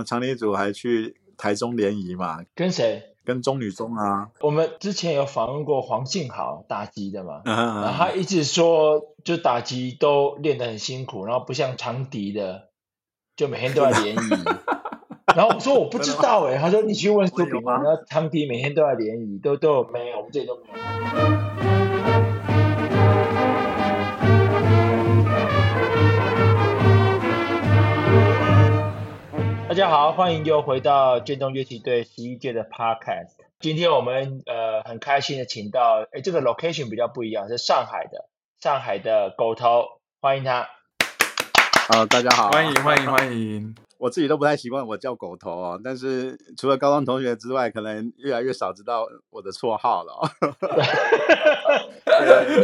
们长笛组还去台中联谊嘛？跟谁？跟中女中啊。我们之前有访问过黄信豪打击的嘛？嗯嗯嗯然后他一直说，就打击都练得很辛苦，然后不像长笛的，就每天都在联谊。然后我说我不知道哎、欸，他说你去问苏炳文，然后长笛每天都在联谊，都都有没有？我们这里都没有。家好，欢迎又回到建中乐旗队十一届的 Podcast。今天我们呃很开心的请到，哎，这个 location 比较不一样，是上海的，上海的狗头，欢迎他。呃，大家好，欢迎欢迎欢迎。我自己都不太习惯我叫狗头哦，但是除了高中同学之外，可能越来越少知道我的绰号了、哦。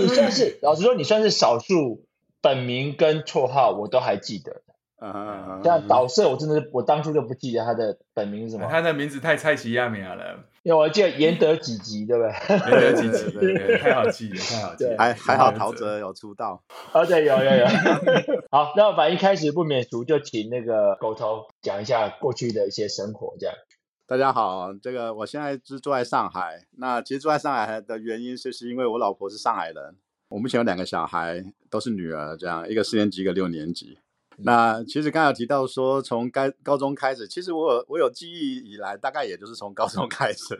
你算是，老实说，你算是少数本名跟绰号我都还记得。嗯嗯，像导射，我真的是我当初就不记得他的本名是什么。他的名字太蔡奇亚米亚了，因为我还记得严德几吉，对不对？严德几吉，对对，太好记了，太好记了。还还好，陶喆有出道。哦，对，有有有。好，那我们一开始不免俗，就请那个狗头讲一下过去的一些生活，这样。大家好，这个我现在是住在上海。那其实住在上海的原因，就是因为我老婆是上海人。我目前有两个小孩，都是女儿，这样一个四年级，一个六年级。那其实刚才有提到说，从该高中开始，其实我有我有记忆以来，大概也就是从高中 开始。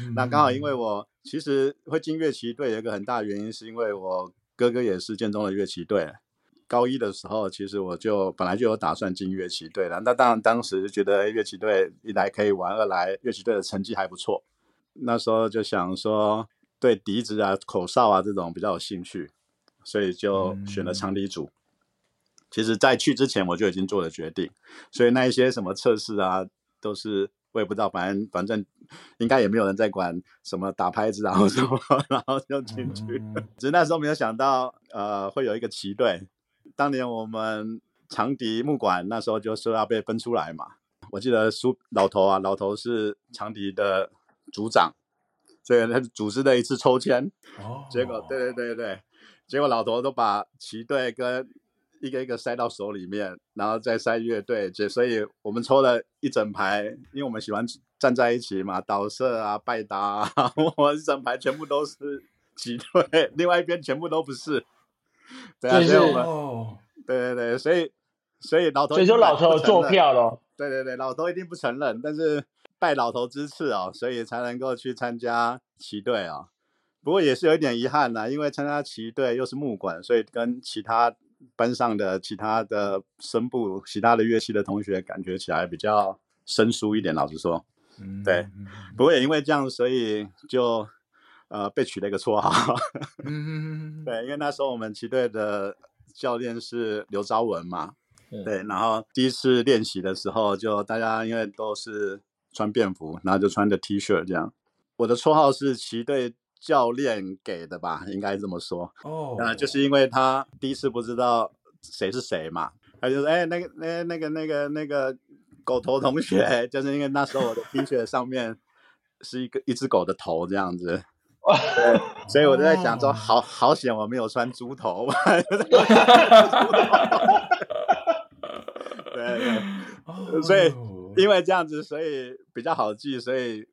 嗯、那刚好因为我其实会进乐器队，有一个很大的原因，是因为我哥哥也是建中的乐器队。高一的时候，其实我就本来就有打算进乐器队了。那当然当时觉得乐器队一来可以玩，二来乐器队的成绩还不错。那时候就想说，对笛子啊、口哨啊这种比较有兴趣，所以就选了长笛组。嗯其实，在去之前我就已经做了决定，所以那一些什么测试啊，都是我也不知道，反正反正应该也没有人在管什么打拍子然后什么，然后就进去。只是那时候没有想到，呃，会有一个旗队。当年我们长笛木管那时候就说要被分出来嘛，我记得苏老头啊，老头是长笛的组长，所以他组织了一次抽签，结果对对对对，结果老头都把旗队跟一个一个塞到手里面，然后再塞乐队，所以我们抽了一整排，因为我们喜欢站在一起嘛，导射啊、拜达啊，我一整排全部都是 旗队，另外一边全部都不是。对啊，所以我们，哦、对对对，所以所以老头，所以说老头做票了。对对对，老头一定不承认，但是拜老头之赐哦，所以才能够去参加旗队啊。不过也是有一点遗憾呐，因为参加旗队又是木管，所以跟其他。班上的其他的声部、其他的乐器的同学，感觉起来比较生疏一点。老实说，嗯，对。不过也因为这样，所以就呃被取了一个绰号。嗯对，因为那时候我们旗队的教练是刘昭文嘛，嗯、对。然后第一次练习的时候，就大家因为都是穿便服，然后就穿着 T 恤这样。我的绰号是旗队。教练给的吧，应该这么说。哦、oh. 呃，就是因为他第一次不知道谁是谁嘛，他就说：“哎、欸，那个、那、那个、那个、那个狗头同学，就是因为那时候我的 T 恤上面是一个一只狗的头这样子。”对，所以我就在想说，好好险我没有穿猪头。对对，oh. 所以因为这样子，所以比较好记，所以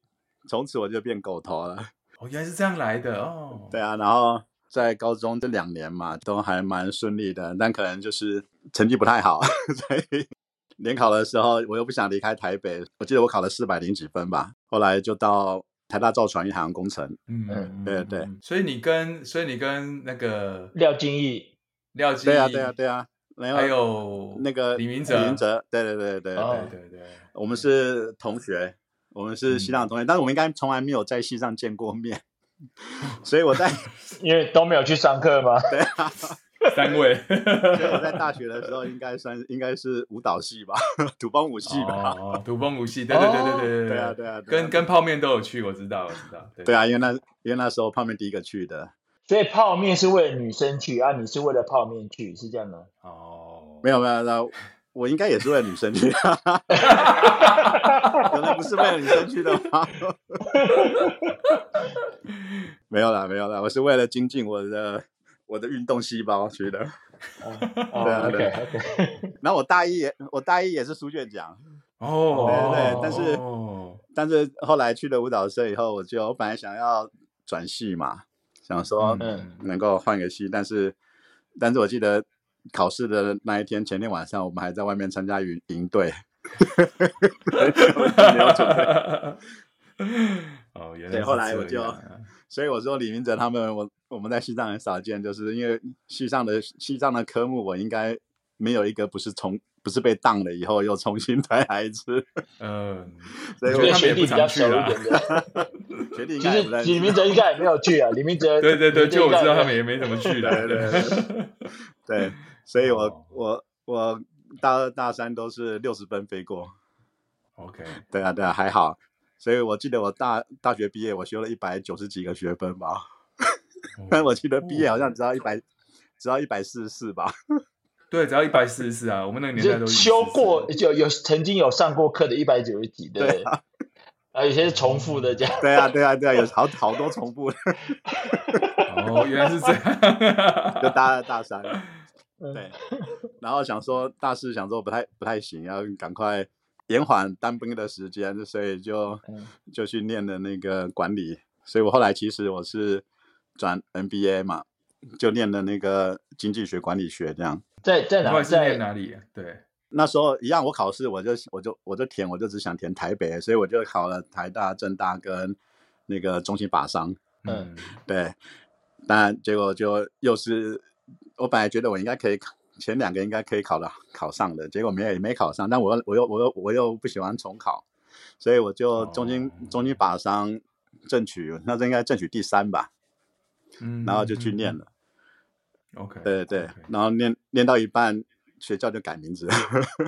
从此我就变狗头了。哦，原来是这样来的哦。对啊，然后在高中这两年嘛，都还蛮顺利的，但可能就是成绩不太好，所以联考的时候我又不想离开台北。我记得我考了四百零几分吧，后来就到台大造船与海洋工程。嗯嗯，对对。所以你跟所以你跟那个廖金义，廖金义，对啊对啊对啊，然后还有那个李明哲，李明哲，对对对对对对对，我们是同学。我们是西藏的同学，嗯、但是我们应该从来没有在系上见过面，所以我在因为都没有去上课吗？对啊，三位。所以我在大学的时候应该算应该是舞蹈系吧，土风舞系吧。哦，土风舞系，对对对对对对对啊对啊，跟跟泡面都有去，我知道我知道。对，对啊，因为那因为那时候泡面第一个去的，所以泡面是为了女生去啊，你是为了泡面去，是这样的？哦，没有没有没有。我应该也是为了女生去，可能不是为了女生去的吗？没有啦，没有啦，我是为了精进我的我的运动细胞去的。对啊，对。然后我大一也我大一也是书卷奖，哦，对对对，但是、哦、但是后来去了舞蹈社以后，我就我本来想要转系嘛，想说能够换个系，嗯、但是但是我记得考试的那一天前天晚上，我们还在外面参加营营队。哦，原来对，后来我就，所以我说李明哲他们，我我们在西藏很少见，就是因为西藏的西藏的科目，我应该没有一个不是从不是被当了以后又重新再来一次。嗯，所以我觉得学弟比较熟一点的，学弟其实李明哲应该也没有去啊，李明哲对对对，就我知道他们也没怎么去的，对对对，对，所以我我我大二大三都是六十分飞过。OK，对啊对啊，还好。所以我记得我大大学毕业，我修了一百九十几个学分吧，但我记得毕业好像只要一百，只要一百四十四吧。对，只要一百四十四啊，我们那个年代都修过，有有曾经有上过课的一百九十几，对啊，啊，有些是重复的这样。对啊，对啊，对啊，有好好多重复的。哦，原来是这样，就大二大三，对，然后想说大四想说不太不太行，要赶快。延缓当兵的时间，所以就就去念的那个管理。所以我后来其实我是转 MBA 嘛，就念的那个经济学管理学这样。在在哪？在哪里？对，那时候一样，我考试我就我就我就填，我就只想填台北，所以我就考了台大、政大跟那个中心法商。嗯，对。但结果就又是我本来觉得我应该可以考。前两个应该可以考的考上的，结果没也没考上。但我又我又我又我又不喜欢重考，所以我就中经、oh. 中经法商争取，那这应该争取第三吧。嗯，然后就去念了。OK，对对对，然后念念到一半，学校就改名字了，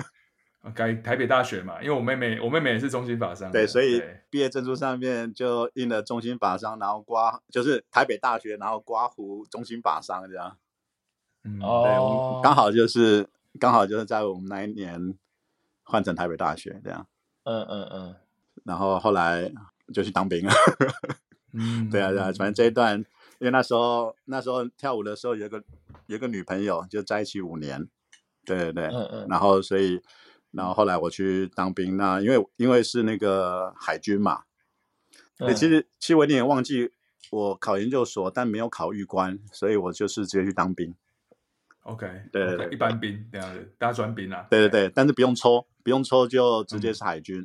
改台北大学嘛。因为我妹妹我妹妹也是中兴法商，对，所以毕业证书上面就印了中兴法商，然后刮就是台北大学，然后刮胡中兴法商这样。嗯，对，我们刚好就是刚好就是在我们那一年换成台北大学这样。嗯嗯嗯。然后后来就去当兵了。嗯，对啊对啊，反正这一段，因为那时候那时候跳舞的时候有个有个女朋友，就在一起五年。对对对。嗯嗯。然后所以，然后后来我去当兵，那因为因为是那个海军嘛。对。其实其实我有点忘记我考研究所，但没有考预官，所以我就是直接去当兵。OK，对对对，一般兵这样子，大专兵啊。对对对，但是不用抽，不用抽就直接是海军。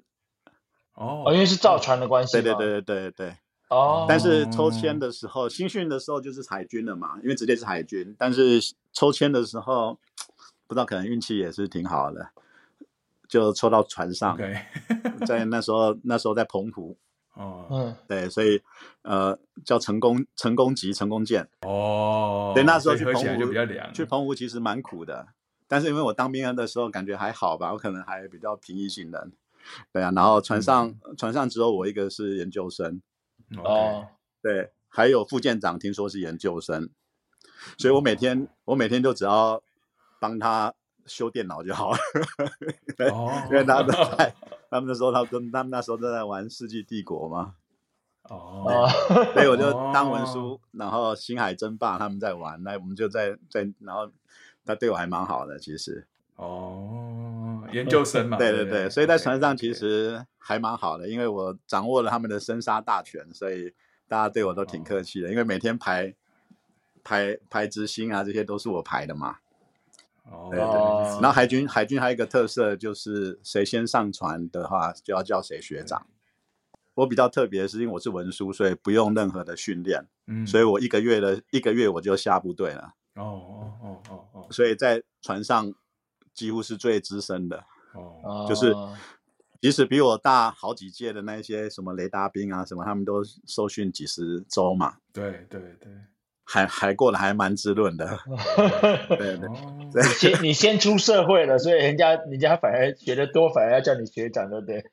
哦，因为是造船的关系。对对对对对对。哦。但是抽签的时候，新训的时候就是海军了嘛，因为直接是海军。但是抽签的时候，不知道可能运气也是挺好的，就抽到船上。对。在那时候，那时候在澎湖。哦，嗯，对，所以呃，叫成功成功级成功舰哦，对，那时候去澎湖就比较凉，去澎湖其实蛮苦的，但是因为我当兵的时候感觉还好吧，我可能还比较平易近人，对啊，然后船上、嗯、船上只有我一个是研究生，哦，对，还有副舰长听说是研究生，所以我每天、哦、我每天就只要帮他修电脑就好了，哦、因为他都在。他们那时候，他跟他们那时候正在玩《世纪帝国》嘛。哦。所以我就当文书，哦、然后《星海争霸》他们在玩，那我们就在在，然后他对我还蛮好的，其实。哦，研究生嘛。对对对，所以在船上其实还蛮好的，因为我掌握了他们的生杀大权，所以大家对我都挺客气的，哦、因为每天排排排执行啊，这些都是我排的嘛。哦，对对对，然后海军海军还有一个特色就是谁先上船的话就要叫谁学长。我比较特别的是因为我是文书，所以不用任何的训练，嗯，所以我一个月的一个月我就下部队了。哦哦哦哦哦，所以在船上几乎是最资深的。哦，就是即使比我大好几届的那些什么雷达兵啊什么，他们都受训几十周嘛。对对对。还还过得还蛮滋润的，对对，你先你先出社会了，所以人家人家反而学得多，反而要叫你学长，对不对？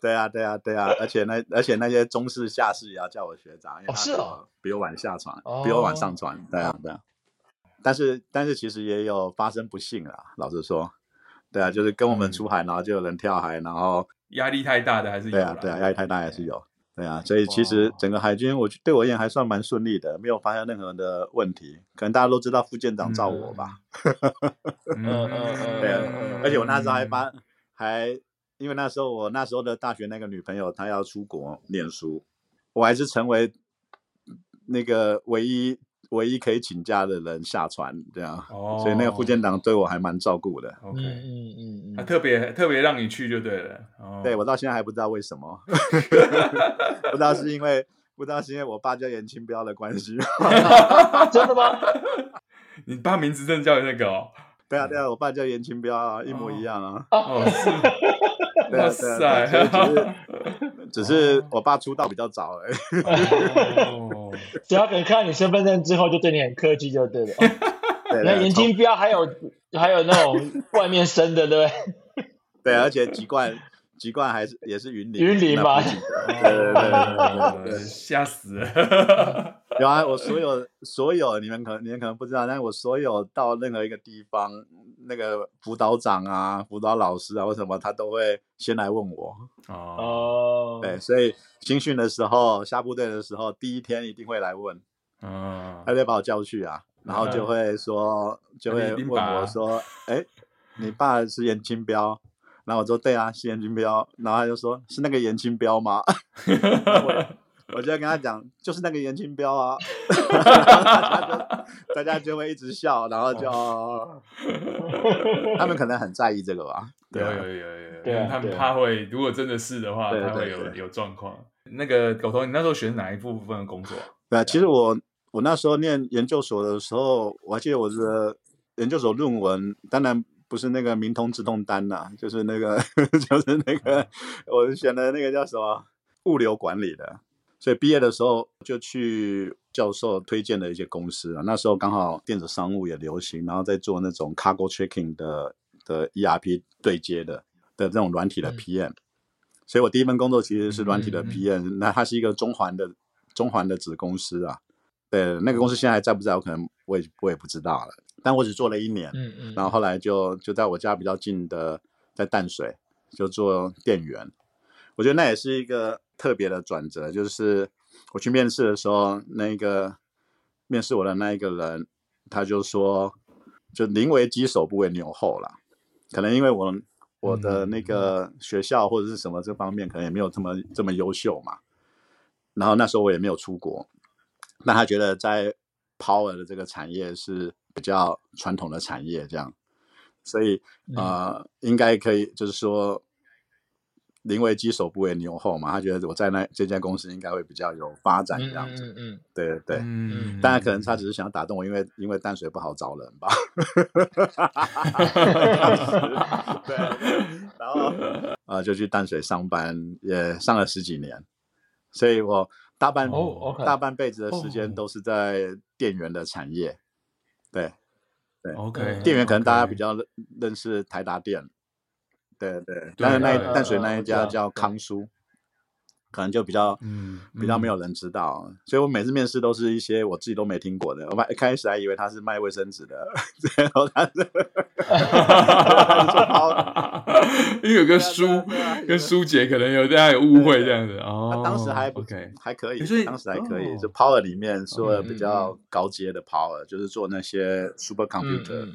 对啊对啊对啊，而且那而且那些中士下士也要叫我学长，哦是哦，比我晚下船，比我晚上船，对啊对啊。但是但是其实也有发生不幸啊，老实说，对啊，就是跟我们出海，然后就有人跳海，然后压力太大的还是有，对啊对啊，压力太大还是有。对啊，所以其实整个海军，我对我而言还算蛮顺利的，没有发生任何的问题。可能大家都知道副舰长罩我吧。嗯嗯嗯。对啊，而且我那时候还发还因为那时候我那时候的大学那个女朋友她要出国念书，我还是成为那个唯一唯一可以请假的人下船，这样，哦、所以那个副舰长对我还蛮照顾的。OK，嗯嗯嗯，他特别特别让你去就对了。哦、对，我到现在还不知道为什么，不知道是因为不知道是因为我爸叫严清标的关系，真的吗？你爸名字真的叫那个哦？对啊对啊，我爸叫严清标啊，一模一样啊。哦，是。哇塞！只是我爸出道比较早而已。哦。只要可能看你身份证之后，就对你很客气，就对了。那年轻不要还有还有那种外面生的，对不对？对，而且籍贯籍贯还是也是云林。云林吗？对对对对，吓死了。有啊，我所有所有你们可能你们可能不知道，但是我所有到任何一个地方，那个辅导长啊、辅导老师啊，或什么他都会先来问我哦。对，所以新训的时候、下部队的时候，第一天一定会来问，嗯，他就把我叫去啊，然后就会说，就会问我说，哎，你爸是严清标？然后我说对啊，是颜清标。然后他就说，是那个颜清标吗？我就要跟他讲，就是那个颜清标啊，大家就大家就会一直笑，然后就，哦、他们可能很在意这个吧？对，有有有有，对，他们怕会，如果真的是的话，他会有有状况。那个狗头，你那时候选哪一部分的工作？对，其实我我那时候念研究所的时候，我还记得我的研究所论文，当然不是那个明通自动单呐，就是那个 就是那个我选的那个叫什么物流管理的。所以毕业的时候就去教授推荐的一些公司啊，那时候刚好电子商务也流行，然后在做那种 cargo tracking 的的 ERP 对接的的这种软体的 PM，嗯、所以我第一份工作其实是软体的 PM，那它是一个中环的中环的子公司啊，对，那个公司现在还在不在？我可能我也我也不知道了，但我只做了一年，嗯嗯，然后后来就就在我家比较近的在淡水就做店员，我觉得那也是一个。特别的转折就是我去面试的时候，那个面试我的那一个人，他就说，就宁为鸡首不为牛后了。可能因为我我的那个学校或者是什么这方面，可能也没有这么这么优秀嘛。然后那时候我也没有出国，那他觉得在 Power 的这个产业是比较传统的产业，这样，所以呃，应该可以，就是说。宁为鸡首不为牛后嘛，他觉得我在那这家公司应该会比较有发展这样子，嗯嗯，嗯对对对，嗯，当然可能他只是想打动我，因为因为淡水不好找人吧，对，然后呃就去淡水上班，也上了十几年，所以我大半、oh. 大半辈子的时间都是在电源的产业，对对，OK，店员可能大家比较认识台达店。对对，但是那淡水那一家叫康舒，可能就比较嗯比较没有人知道，所以我每次面试都是一些我自己都没听过的。我一开始还以为他是卖卫生纸的，然后他是，因为有个舒跟苏姐可能有大家有误会这样子哦。当时还 OK 还可以，当时还可以，就 Power 里面说的比较高阶的 Power，就是做那些 Super Computer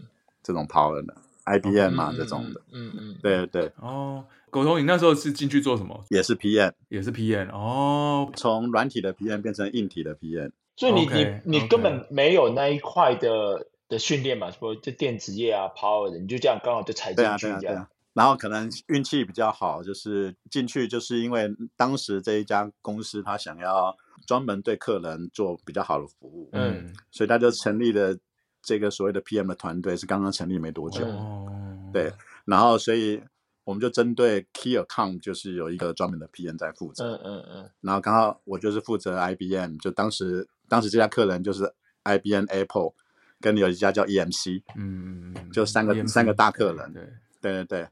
这种 Power 的。IBM 嘛，这种的，嗯嗯，对对哦，狗头，你那时候是进去做什么？也是 PM，也是 PM 哦，从软体的 PM 变成硬体的 PM，所以你你你根本没有那一块的的训练嘛，说就电子业啊，Power 的，你就这样刚好就踩进去这样，然后可能运气比较好，就是进去就是因为当时这一家公司他想要专门对客人做比较好的服务，嗯，所以他就成立了。这个所谓的 PM 的团队是刚刚成立没多久，哦、对，然后所以我们就针对 Key Account 就是有一个专门的 PM 在负责，嗯嗯嗯，然后刚好我就是负责 IBM，就当时当时这家客人就是 IBM、Apple，跟有一家叫 EMC，嗯嗯嗯就三个三个大客人，对对。对对，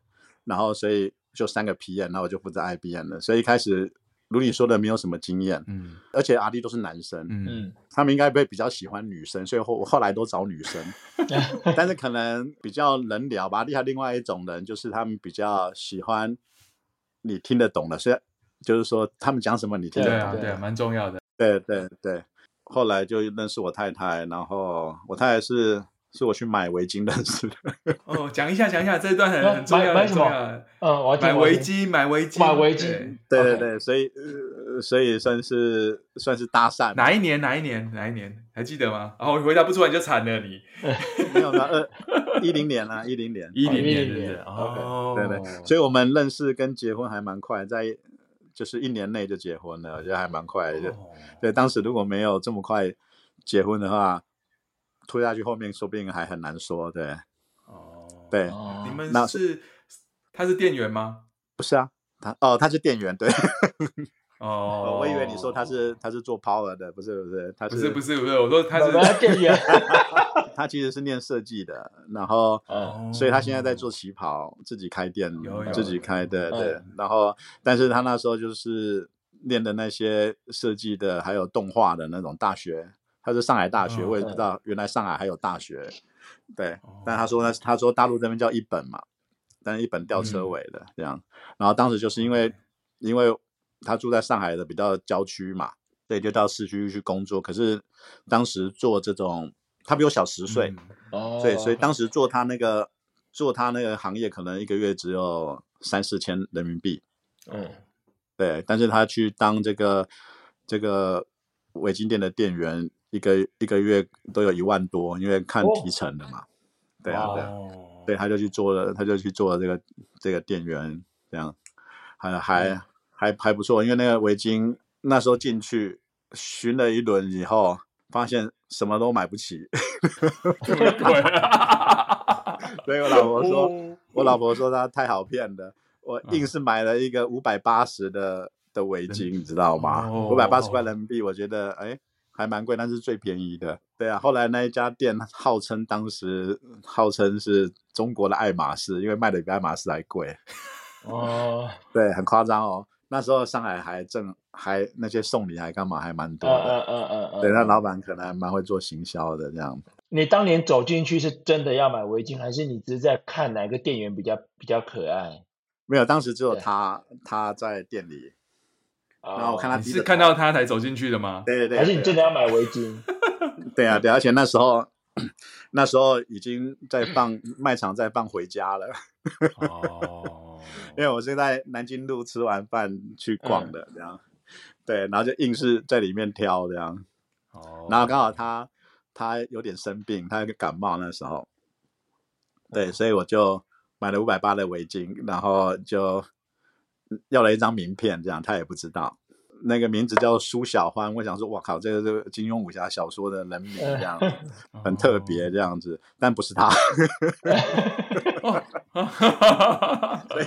然后所以就三个 PM，然后我就负责 IBM 了，所以一开始。如你说的，没有什么经验，嗯，而且阿弟都是男生，嗯，他们应该会比较喜欢女生，所以后后来都找女生，但是可能比较能聊吧。厉害，另外一种人就是他们比较喜欢你听得懂的，所以就是说他们讲什么你听得懂，对啊，对，蛮重要的。对对对，后来就认识我太太，然后我太太是是我去买围巾认识的。哦，讲一下，讲一下这一段很很重要，买什么？嗯，我买围巾，买围巾，买围巾。对对对，所以所以算是算是搭讪。哪一年？哪一年？哪一年？还记得吗？然后回答不出来就惨了，你没 有没有，二一零年啦，一零年，一零年，哦，对对，所以我们认识跟结婚还蛮快，在。就是一年内就结婚了，我觉得还蛮快的。Oh. 对，当时如果没有这么快结婚的话，拖下去后面说不定还很难说。对，哦，oh. 对，oh. 你们是他是店员吗？不是啊，他哦，他是店员，对。哦，oh, 我以为你说他是他是做 power 的，不是不是，他是不是不是不是，我说他是店员，他其实是念设计的，然后，oh. 所以他现在在做旗袍，自己开店，自己开的，对，然后，但是他那时候就是念的那些设计的，还有动画的那种大学，他是上海大学，我也不知道原来上海还有大学，对，但他说呢，他说大陆这边叫一本嘛，但是一本吊车尾的这样，然后当时就是因为因为。他住在上海的比较郊区嘛，所以就到市区去工作。可是当时做这种，他比我小十岁，嗯、所以所以当时做他那个做他那个行业，可能一个月只有三四千人民币。嗯，对。但是他去当这个这个围巾店的店员，一个一个月都有一万多，因为看提成的嘛。哦、对啊，对啊，对，他就去做了，他就去做了这个这个店员，这样还还。嗯还还不错，因为那个围巾那时候进去巡了一轮以后，发现什么都买不起，这么贵。所以我老婆说，哦、我老婆说她太好骗了，我硬是买了一个五百八十的的围巾，你知道吗？五百八十块人民币，我觉得哎还蛮贵，但是最便宜的。对啊，后来那一家店号称当时号称是中国的爱马仕，因为卖的比爱马仕还贵。哦，对，很夸张哦。那时候上海还正还那些送礼还干嘛还蛮多的，嗯嗯嗯嗯，对，那老板可能还蛮会做行销的这样。你当年走进去是真的要买围巾，还是你只是在看哪个店员比较比较可爱？没有，当时只有他他在店里，然后我看他，你是看到他才走进去的吗？对对对，还是你真的要买围巾？对啊对，而且那时候那时候已经在放卖场在放回家了。哦。因为我是在南京路吃完饭去逛的，这样，嗯、对，然后就硬是在里面挑这样，哦，然后刚好他他有点生病，他有个感冒那时候，对，所以我就买了五百八的围巾，然后就要了一张名片，这样他也不知道，那个名字叫苏小欢，我想说，哇靠，这个这个金庸武侠小说的人名这样，嗯、很特别这样子，哦、但不是他。所以，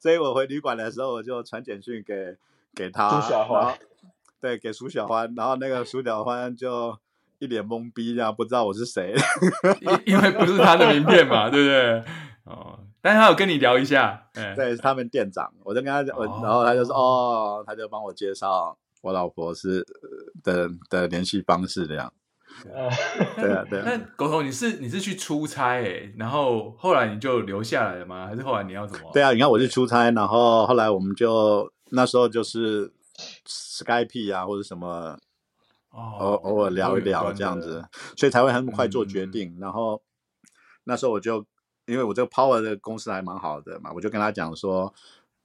所以我回旅馆的时候，我就传简讯给给他，苏小欢，对，给苏小欢，然后那个苏小欢就一脸懵逼，这样不知道我是谁，因为不是他的名片嘛，对不对？哦，但是他有跟你聊一下，对，是他们店长，我就跟他讲，然后他就说，哦，他就帮我介绍我老婆是的的联系方式这样。呃，对啊，对啊。那狗头，你是你是去出差哎，然后后来你就留下来了吗？还是后来你要怎么？对啊，你看我去出差，然后后来我们就那时候就是 Skype 啊或者什么，偶偶尔聊一聊这样子，所以才会很快做决定。然后那时候我就因为我这个 Power 的公司还蛮好的嘛，我就跟他讲说，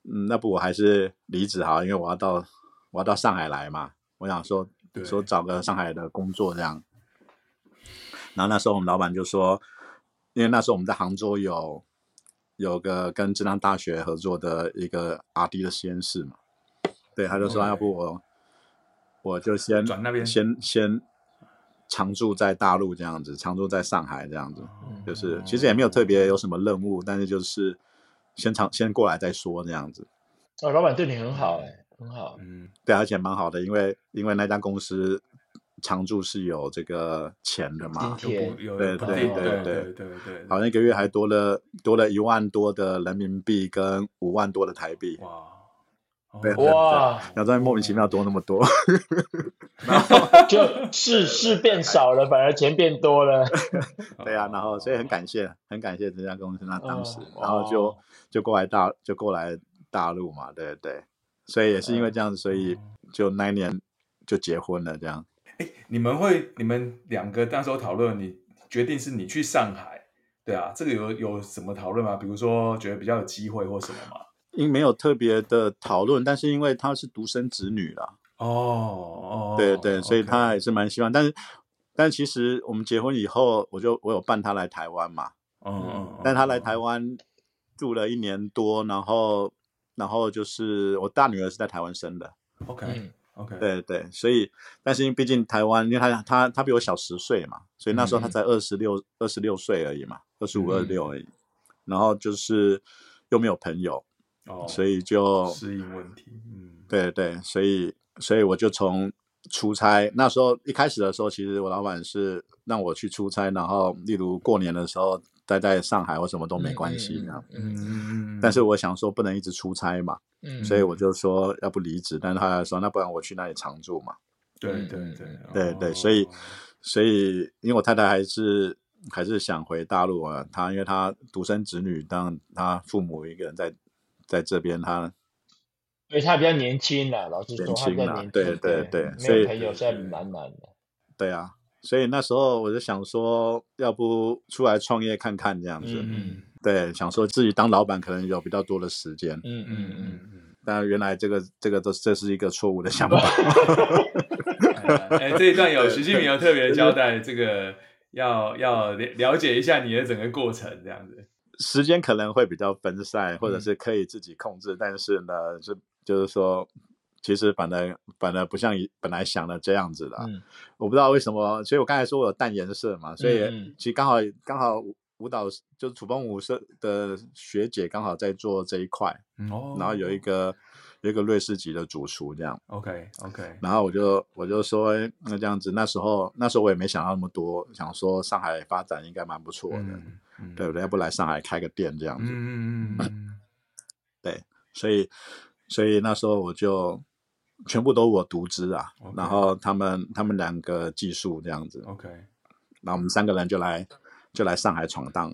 嗯，那不我还是离职好，因为我要到我要到上海来嘛，我想说说找个上海的工作这样。然后那时候我们老板就说，因为那时候我们在杭州有有个跟浙江大学合作的一个 R&D 的实验室嘛，对，他就说要不我.我就先转那边先先常驻在大陆这样子，常驻在上海这样子，就是其实也没有特别有什么任务，但是就是先常先过来再说这样子。哦，老板对你很好哎、欸，很好，嗯，对，而且蛮好的，因为因为那家公司。常驻是有这个钱的嘛？对对对对对对对，好像一个月还多了多了一万多的人民币跟五万多的台币。哇哇！然后在莫名其妙多那么多，然后 就是是变少了，反而钱变多了。对啊，然后所以很感谢，很感谢这家公司那当时，然后就就过来大就过来大陆嘛，对对，所以也是因为这样子，所以就那一年就结婚了这样。哎，你们会，你们两个那时候讨论，你决定是你去上海，对啊，这个有有什么讨论吗？比如说觉得比较有机会或什么吗？因没有特别的讨论，但是因为她是独生子女了。哦哦，对对，所以她还是蛮希望。但是但其实我们结婚以后，我就我有伴她来台湾嘛。嗯，但她来台湾住了一年多，然后然后就是我大女儿是在台湾生的。OK OK，对对，所以但是因为毕竟台湾，因为她她她比我小十岁嘛，所以那时候她才二十六二十六岁而已嘛，二十五二六而已。然后就是又没有朋友，哦，所以就适应问题。嗯，对对，所以所以我就从出差那时候一开始的时候，其实我老板是让我去出差，然后例如过年的时候待在上海我什么都没关系这样。嗯嗯，但是我想说不能一直出差嘛，嗯，所以我就说要不离职，但是他说那不然我去那里常住嘛。对对对对对，所以所以因为我太太还是。还是想回大陆啊，她因为她独生子女，当她父母一个人在在这边，他因为他比较年轻啦，老实说，他比较年轻，对对对，所以朋友现在蛮难的。对啊，所以那时候我就想说，要不出来创业看看这样子，嗯，对，想说自己当老板可能有比较多的时间，嗯嗯嗯嗯，但原来这个这个都这是一个错误的想法。哎，这一段有徐敬明有特别交代这个。要要了了解一下你的整个过程，这样子，时间可能会比较分散，或者是可以自己控制，嗯、但是呢，是就是说，其实反正反正不像本来想的这样子的。嗯，我不知道为什么，所以我刚才说我有淡颜色嘛，所以其实刚好刚好舞蹈就是土风舞社的学姐刚好在做这一块，哦，然后有一个。一个瑞士籍的主厨这样，OK OK，然后我就我就说，那这样子，那时候那时候我也没想到那么多，想说上海发展应该蛮不错的，嗯嗯、对不对？要不来上海开个店这样子，嗯嗯嗯，对，所以所以那时候我就全部都我独资啊然后他们他们两个技术这样子，OK，然后我们三个人就来就来上海闯荡，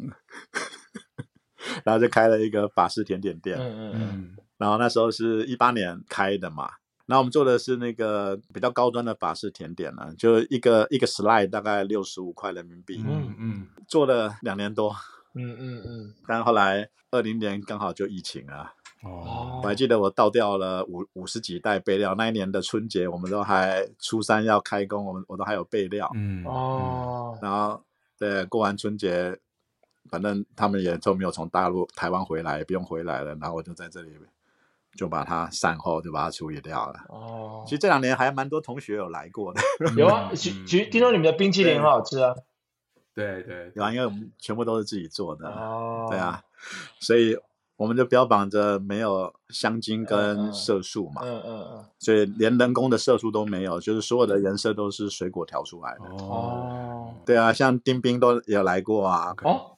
然后就开了一个法式甜点店，嗯嗯。嗯。然后那时候是一八年开的嘛，然后我们做的是那个比较高端的法式甜点呢，就一个一个 slide 大概六十五块人民币，嗯嗯，做了两年多，嗯嗯嗯，但后来二零年刚好就疫情啊，哦，我。还记得我倒掉了五五十几袋备料，那一年的春节我们都还初三要开工，我们我都还有备料，嗯。哦，然后对过完春节，反正他们也都没有从大陆台湾回来，也不用回来了，然后我就在这里。就把它善后，就把它处理掉了。哦，其实这两年还蛮多同学有来过的。有啊，其其实听说你们的冰淇淋很好吃啊。对对，有啊，因为我们全部都是自己做的。哦，对啊，所以我们就标榜着没有香精跟色素嘛。嗯嗯嗯。所以连人工的色素都没有，就是所有的颜色都是水果调出来的。哦。对啊，像丁冰都有来过啊。哦。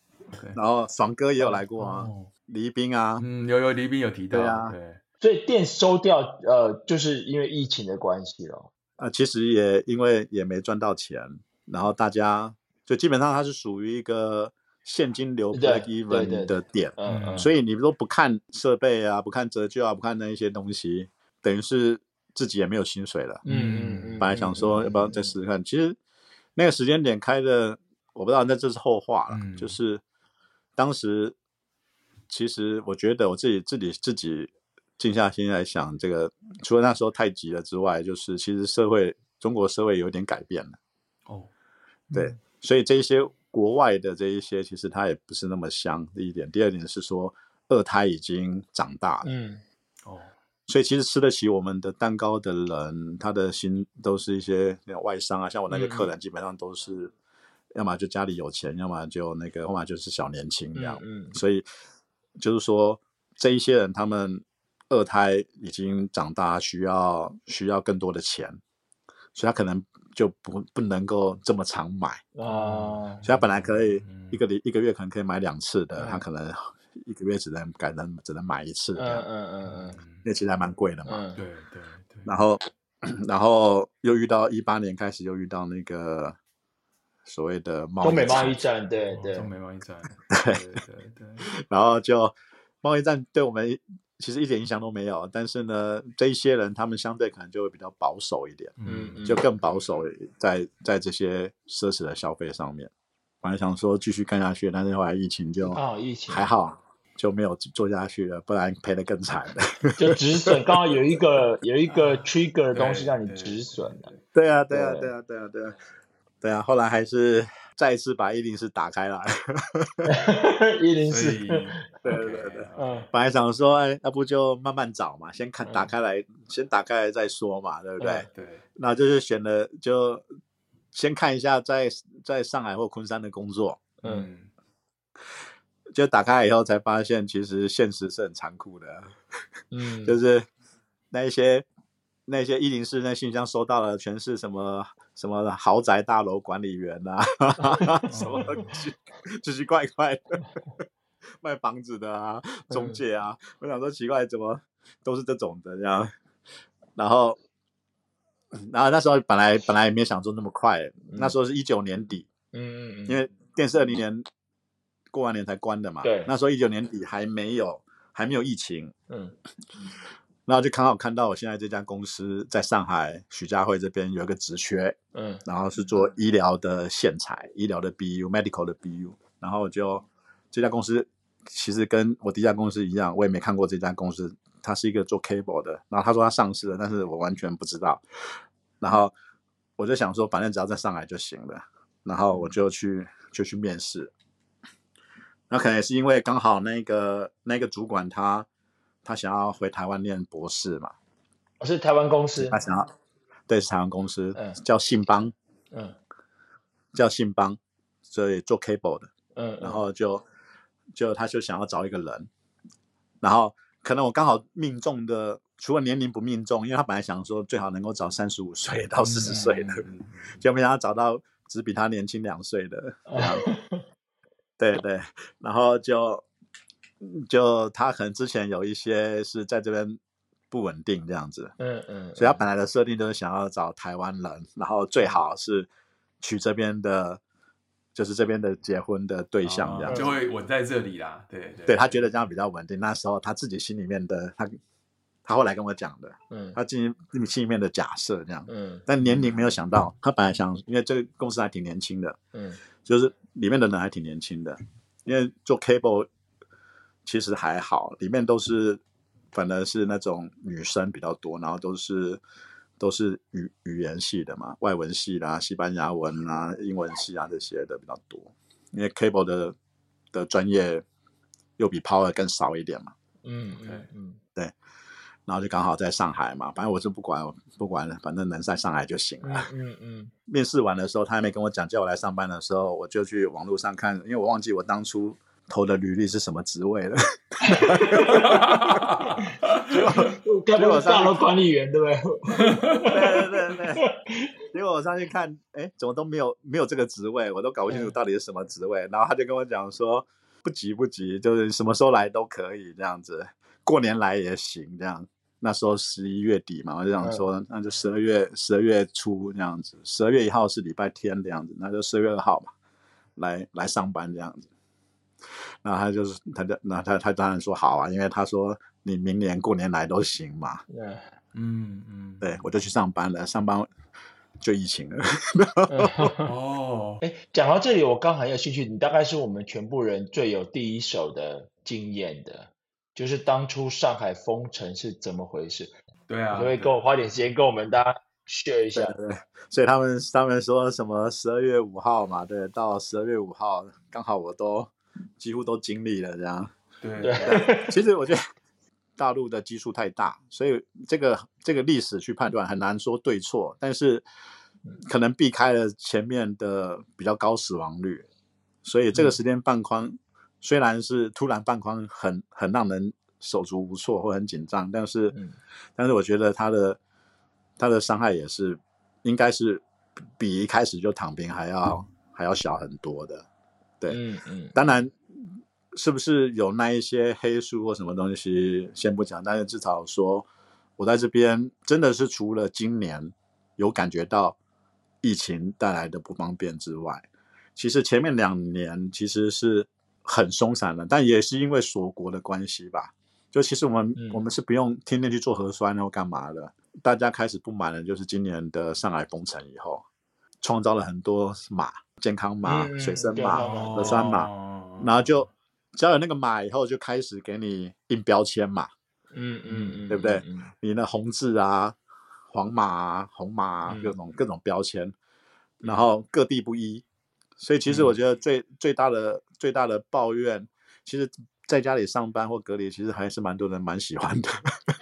然后爽哥也有来过啊。黎冰啊。嗯，有有黎冰有提到。对啊。对。所以店收掉，呃，就是因为疫情的关系了。呃，其实也因为也没赚到钱，然后大家就基本上它是属于一个现金流 break even 的点，嗯嗯，所以你都不看设备啊，不看折旧啊，不看那一些东西，等于是自己也没有薪水了。嗯嗯嗯。本来想说要不要再试试看，其实那个时间点开的，我不知道，那这是后话了。就是当时其实我觉得我自己自己自己。静下心来想，这个除了那时候太急了之外，就是其实社会中国社会有点改变了。哦，对，嗯、所以这一些国外的这一些，其实它也不是那么香。第一点，第二点是说二胎已经长大了。嗯，哦，所以其实吃得起我们的蛋糕的人，他的心都是一些外商啊，像我那个客人，基本上都是、嗯、要么就家里有钱，要么就那个，要么就是小年轻这样。嗯，嗯所以就是说这一些人他们。二胎已经长大，需要需要更多的钱，所以他可能就不不能够这么常买啊。所以他本来可以一个礼、嗯、一个月可能可以买两次的，嗯、他可能一个月只能改能只能买一次。嗯嗯嗯嗯，那其实还蛮贵的嘛。嗯、对对对。然后 然后又遇到一八年开始又遇到那个所谓的贸易中美贸易战，对对，中美贸易战，对对对对。然后就贸易战对我们。其实一点影响都没有，但是呢，这一些人他们相对可能就会比较保守一点，嗯，就更保守在在这些奢侈的消费上面。本来想说继续干下去，但是后来疫情就哦，疫情还好，就没有做下去了，不然赔的更惨了。就止损，刚好有一个 有一个 trigger 的东西让你止损的。对啊，对啊，对啊，对啊，对啊，对啊，后来还是再一次把一零四打开来。一零四，对对对，嗯，本来想说，哎，要不就慢慢找嘛，先看打开来，先打开来再说嘛，对不对？对，那就是选了，就先看一下在在上海或昆山的工作，嗯，就打开来以后才发现，其实现实是很残酷的，嗯，就是那一些。那些一零四那信箱收到了，全是什么什么豪宅大楼管理员啊，什么奇奇怪怪的 卖房子的啊，中介啊，嗯、我想说奇怪，怎么都是这种的这样？然后，然后那时候本来本来也没想做那么快，嗯、那时候是一九年底，嗯嗯嗯，因为电视二零年过完年才关的嘛，对，那时候一九年底还没有还没有疫情，嗯。然后就刚好看到我现在这家公司在上海许家汇这边有一个职缺，嗯，然后是做医疗的线材，医疗的 BU，medical 的 BU，然后我就这家公司其实跟我第一家公司一样，我也没看过这家公司，它是一个做 cable 的，然后他说他上市了，但是我完全不知道，然后我就想说，反正只要在上海就行了，然后我就去就去面试，那可能也是因为刚好那个那个主管他。他想要回台湾念博士嘛？是台湾公司。他想要，对，是台湾公司，嗯，叫信邦，嗯，叫信邦，所以做 cable 的，嗯，然后就就他就想要找一个人，然后可能我刚好命中的，除了年龄不命中，因为他本来想说最好能够找三十五岁到四十岁的，就没想到找到只比他年轻两岁的，对对，然后就。就他可能之前有一些是在这边不稳定这样子，嗯嗯，所以他本来的设定就是想要找台湾人，然后最好是娶这边的，就是这边的结婚的对象这样，就会稳在这里啦。对对，对他觉得这样比较稳定。那时候他自己心里面的他，他后来跟我讲的，嗯，他进行心里面的假设这样，嗯，但年龄没有想到，他本来想，因为这个公司还挺年轻的，嗯，就是里面的人还挺年轻的，因为做 cable。其实还好，里面都是，反而是那种女生比较多，然后都是都是语语言系的嘛，外文系啦、西班牙文啊、英文系啊这些的比较多。因为 cable 的的专业又比 power 更少一点嘛。嗯嗯嗯，对。然后就刚好在上海嘛，反正我是不管不管了，反正能在上海就行了。嗯嗯。嗯面试完的时候，他还没跟我讲叫我来上班的时候，我就去网络上看，因为我忘记我当初。投的履历是什么职位了？结果大楼管理员对不对？对对对对。结果我上去看，哎，怎么都没有没有这个职位，我都搞不清楚到底是什么职位。然后他就跟我讲说，不急不急，就是什么时候来都可以这样子，过年来也行这样。那时候十一月底嘛，我就想说，那就十二月十二月初这样子，十二月一号是礼拜天这样子，那就十二月二号嘛，来来上班这样子。那他就是，他就那他他当然说好啊，因为他说你明年过年来都行嘛。对，嗯嗯，对，我就去上班了，上班就疫情了。哦，哎，讲到这里，我刚好有兴趣，你大概是我们全部人最有第一手的经验的，就是当初上海封城是怎么回事？对啊，可以跟我花点时间跟我们大家 share 一下。对，对，所以他们他们说什么十二月五号嘛，对，到十二月五号刚好我都。几乎都经历了这样，对。对。其实我觉得大陆的基数太大，所以这个这个历史去判断很难说对错，但是可能避开了前面的比较高死亡率，所以这个时间放宽虽然是突然放宽，很很让人手足无措或很紧张，但是但是我觉得它的它的伤害也是应该是比一开始就躺平还要还要小很多的。对，嗯嗯，当然，是不是有那一些黑数或什么东西，先不讲。但是至少说，我在这边真的是除了今年有感觉到疫情带来的不方便之外，其实前面两年其实是很松散的。但也是因为锁国的关系吧，就其实我们、嗯、我们是不用天天去做核酸或干嘛的。大家开始不满的就是今年的上海封城以后。创造了很多马，健康马、嗯、水生马、嗯、核酸马，哦、然后就只要有那个马以后，就开始给你印标签嘛，嗯嗯嗯，对不对？嗯、你那红字啊、黄马啊、红马啊，嗯、各种各种标签，然后各地不一，所以其实我觉得最、嗯、最大的最大的抱怨，其实。在家里上班或隔离，其实还是蛮多人蛮喜欢的，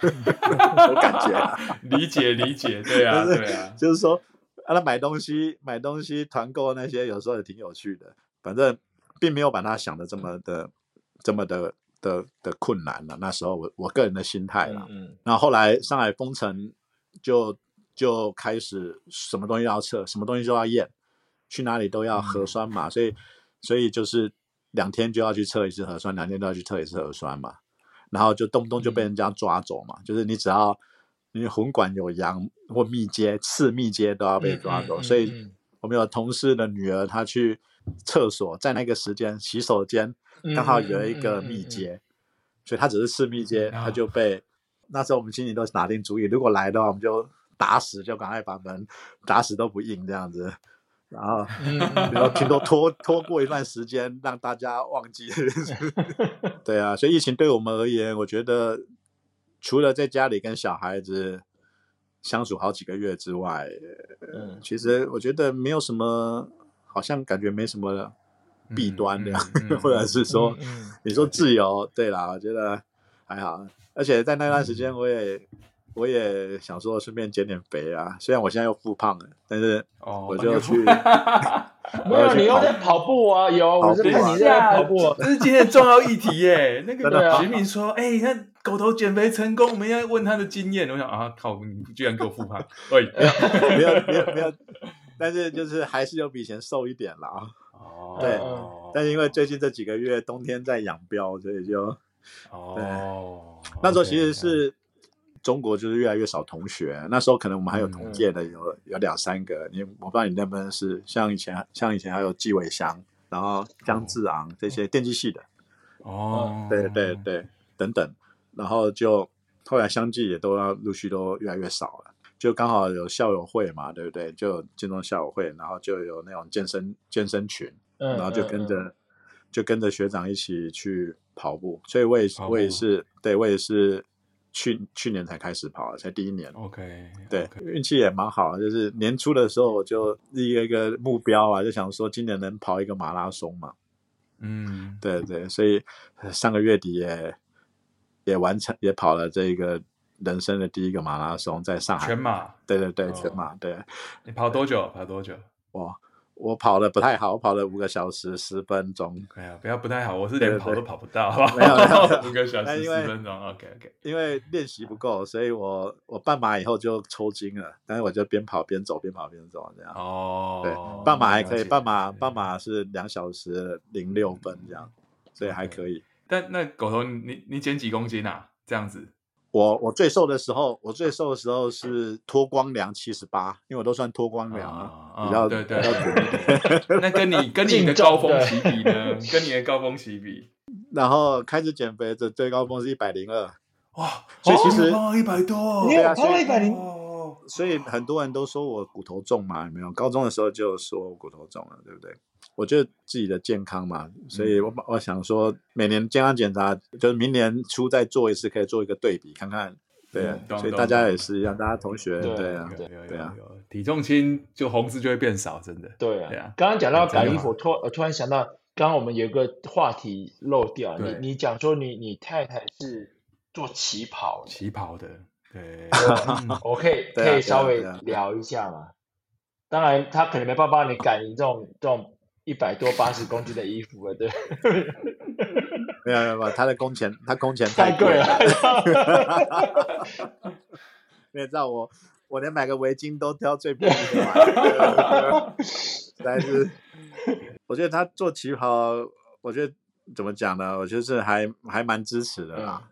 我感觉、啊。理解理解，对啊 对啊，就是说，啊，他买东西买东西团购那些，有时候也挺有趣的。反正并没有把他想的这么的这么的的的困难了。那时候我我个人的心态了。嗯，嗯。然后后来上海封城，就就开始什么东西要测，什么东西都要验，去哪里都要核酸嘛。嗯、所以所以就是。两天就要去测一次核酸，两天都要去测一次核酸嘛，然后就动不动就被人家抓走嘛。嗯、就是你只要你混管有羊或密接、次密接都要被抓走。嗯嗯嗯嗯、所以我们有同事的女儿，她去厕所，在那个时间洗手间刚好有一个密接，所以她只是次密接，她就被。那时候我们心里都打定主意，如果来的话，我们就打死，就赶快把门打死都不应这样子。然后，然后听说拖拖过一段时间，让大家忘记。对啊，所以疫情对我们而言，我觉得除了在家里跟小孩子相处好几个月之外，嗯，其实我觉得没有什么，好像感觉没什么弊端的，嗯 嗯、或者是说，嗯嗯、你说自由，对啦，我觉得还好。而且在那段时间，我也。我也想说顺便减点肥啊，虽然我现在又复胖了，但是 我就去。没有，你又在跑步啊？有，我是看你在跑步。这是今天的重要议题耶。那个徐敏说：“哎，那狗头减肥成功，我们要问他的经验。”我想啊，靠，你居然给我复胖？喂，没有，没有，没有。但是就是还是有比以前瘦一点了啊。哦。对。但是因为最近这几个月冬天在养膘，所以就哦。那时候其实是。中国就是越来越少同学，那时候可能我们还有同届的有、嗯、有两三个，你我不知道你那边是像以前像以前还有纪伟祥，然后姜志昂这些电机系的，哦，对对对，等等，然后就后来相继也都要陆续都越来越少了，就刚好有校友会嘛，对不对？就建中校友会，然后就有那种健身健身群，然后就跟着、嗯嗯、就跟着学长一起去跑步，所以我也我也是，哦、对我也是。去去年才开始跑，才第一年。OK，对，运气也蛮好，就是年初的时候我就立一个目标啊，就想说今年能跑一个马拉松嘛。嗯，对对，所以上个月底也也完成，也跑了这个人生的第一个马拉松，在上海。全马。对对对，全马。对。你跑多久？跑多久？我。我跑的不太好，我跑了五个小时十分钟。哎呀，不要不太好，我是连跑都跑不到。没 有没有，五个小时十分钟。OK OK。因为练习不够，所以我我半马以后就抽筋了。但是我就边跑边走，边跑边走这样。哦。对，半马还可以，半马半马是两小时零六分这样，所以还可以。但那狗头，你你减几公斤啊？这样子。我我最瘦的时候，我最瘦的时候是脱光量七十八，因为我都算脱光量啊，比较对对。那跟你跟你的高峰期比呢？跟你的高峰期比，然后开始减肥的最高峰是一百零二，哇！所以其实一百多，对啊，所以一百零，所以很多人都说我骨头重嘛，有没有？高中的时候就说我骨头重了，对不对？我觉得自己的健康嘛，所以我我想说，每年健康检查，就是明年初再做一次，可以做一个对比，看看。对啊，所以大家也是一样，大家同学对啊，对啊，体重轻就红字就会变少，真的。对啊，刚刚讲到改衣服，突我突然想到，刚刚我们有个话题漏掉，你你讲说你你太太是做旗袍，旗袍的，对，我可以可以稍微聊一下嘛？当然，他可能没办法帮你改你这种这种。一百多八十公斤的衣服了，对。没有没有没有，他的工钱他工钱太贵了。你也知道我我连买个围巾都挑最便宜的买。但是我觉得他做旗袍，我觉得怎么讲呢？我觉得是还还蛮支持的啦。嗯、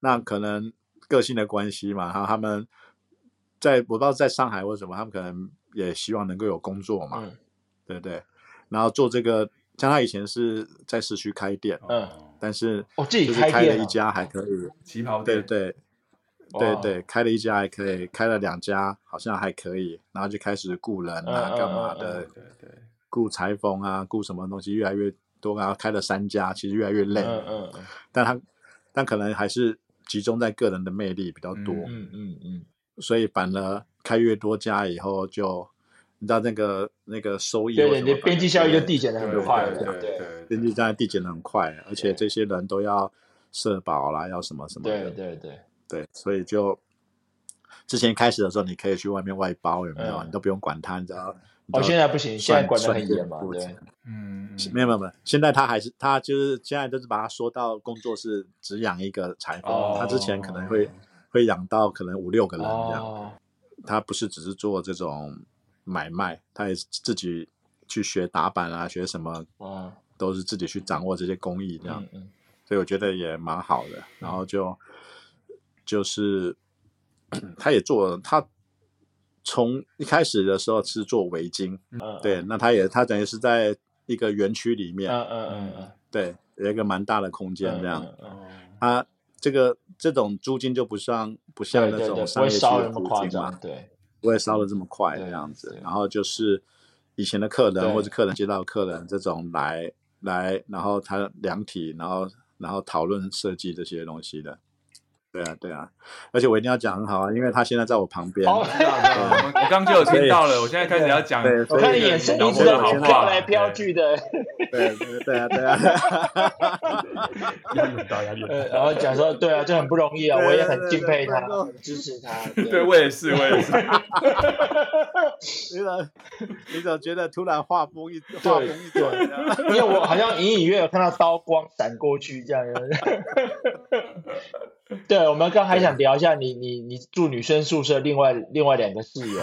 那可能个性的关系嘛，然后他们在我不知道在上海或什么，他们可能也希望能够有工作嘛，嗯、对不对？然后做这个，像他以前是在市区开店，嗯，但是哦自己开了一家还可以旗袍店，对对，对对，开了一家还可以，开了两家好像还可以，然后就开始雇人啊，干嘛的？对对，雇裁缝啊，雇什么东西越来越多，然后开了三家，其实越来越累。嗯嗯，但他但可能还是集中在个人的魅力比较多。嗯嗯嗯，所以反而开越多家以后，就你知道那个那个收益，对对，边际效益就递减的很快，对对，边际效益递减的很快，而且这些人都要。社保啦，要什么什么的，对对对对，所以就之前开始的时候，你可以去外面外包，有没有？你都不用管他，你知道？哦，现在不行，现在管得很严嘛，对。嗯，没有没有没有，现在他还是他就是现在就是把他说到工作室只养一个裁缝，他之前可能会会养到可能五六个人这样。他不是只是做这种买卖，他也自己去学打板啊，学什么，都是自己去掌握这些工艺这样。所以我觉得也蛮好的，然后就就是他也做，他从一开始的时候是做围巾，嗯，对，那他也他等于是在一个园区里面，嗯嗯嗯嗯，对，有一个蛮大的空间这样，嗯，他这个这种租金就不像不像那种商业区的租金嘛，对，不会烧的这么快这样子，然后就是以前的客人或者客人接到客人这种来来，然后他量体，然后。然后讨论设计这些东西的，对啊，对啊，而且我一定要讲很好啊，因为他现在在我旁边。我刚刚就有听到了，我现在开始要讲。我看你眼神一直都好飘来飘去的。对对啊对啊。压力很大，压力。然后讲说，对啊，就很不容易啊，我也很敬佩他，支持他。对，我也是，我也是。你怎么，你怎觉得突然画风一画风一转？因为我好像隐隐约约有看到刀光闪过去这样。对，我们刚还想聊一下你你你住女生宿舍，另外另外两个室友。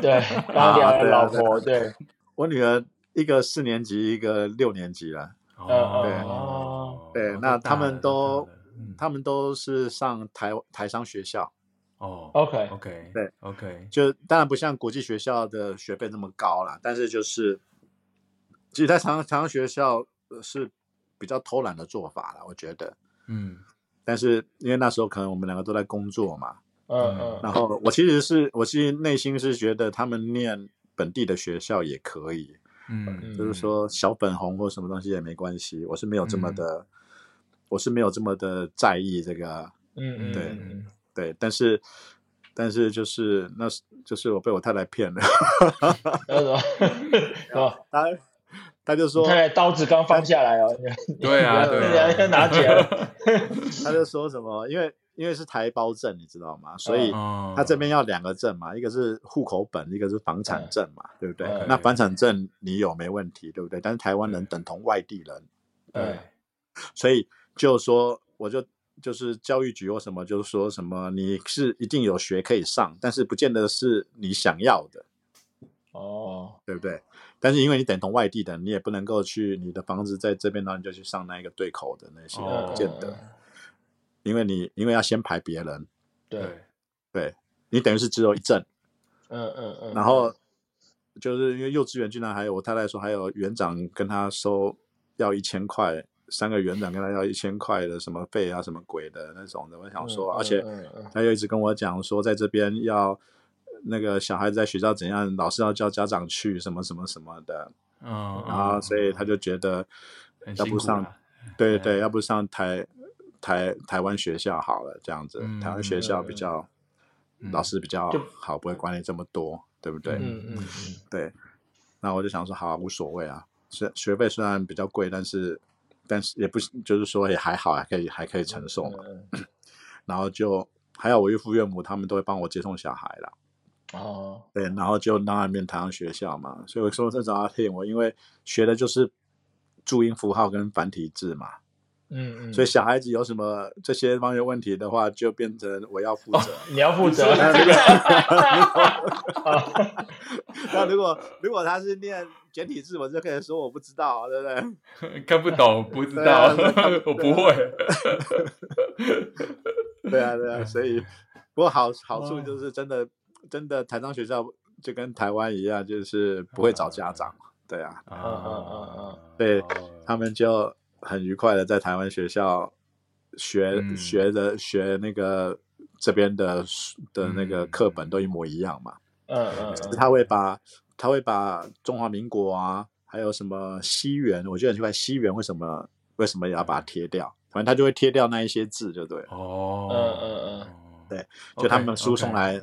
对，刚刚聊了老婆。对，我女儿一个四年级，一个六年级了。哦，对，对，那他们都他们都是上台台商学校。哦，OK，OK，对，OK，就当然不像国际学校的学费那么高了，但是就是，其实在台台商学校是比较偷懒的做法了，我觉得，嗯，但是因为那时候可能我们两个都在工作嘛，嗯嗯，然后我其实是我其实内心是觉得他们念本地的学校也可以，嗯，就是说小粉红或什么东西也没关系，我是没有这么的，我是没有这么的在意这个，嗯嗯，对。对，但是，但是就是那是就是我被我太太骗了，他 他就说，太太刀子刚放下来哦，对啊，对啊，要拿起来，他就说什么，因为因为是台胞证，你知道吗？所以他这边要两个证嘛，一个是户口本，一个是房产证嘛，对不对？那房产证你有没问题，对不对？但是台湾人等同外地人，对，所以就说我就。就是教育局或什么，就是说什么你是一定有学可以上，但是不见得是你想要的，哦，对不对？但是因为你等同外地的，你也不能够去你的房子在这边，然后你就去上那一个对口的那些，不见得，哦、因为你因为要先排别人，对，对，你等于是只有一证，嗯嗯嗯，然后就是因为幼稚园居然还有我太太说还有园长跟他收要一千块。三个园长跟他要一千块的什么费啊，什么鬼的那种的，我想说，而且他又一直跟我讲说，在这边要那个小孩子在学校怎样，老师要叫家长去什么什么什么的，嗯，然后所以他就觉得要不上，对对，要不上台台台湾学校好了，这样子，台湾学校比较老师比较好，不会管你这么多，对不对？嗯嗯嗯，对。那我就想说，好，无所谓啊，学学费虽然比较贵，但是。但是也不就是说也还好，还可以还可以承受嘛。然后就还有我岳父岳母，他们都会帮我接送小孩啦。哦，对，然后就当然面台上学校嘛，所以我说这种要骗我，因为学的就是注音符号跟繁体字嘛。嗯嗯，所以小孩子有什么这些方面问题的话，就变成我要负责，你要负责。那如果如果他是念简体字，我就可以说我不知道，对不对？看不懂，不知道，我不会。对啊，对啊，所以不过好好处就是真的真的台商学校就跟台湾一样，就是不会找家长，对啊，嗯嗯嗯嗯，对他们就。很愉快的在台湾学校学、嗯、学的学那个这边的的那个课本都一模一样嘛。嗯嗯，他会把他会把中华民国啊，还有什么西元，我觉得很奇怪，西元为什么为什么也要把它贴掉？反正他就会贴掉那一些字，就对。哦，嗯嗯嗯，对，就他们输送来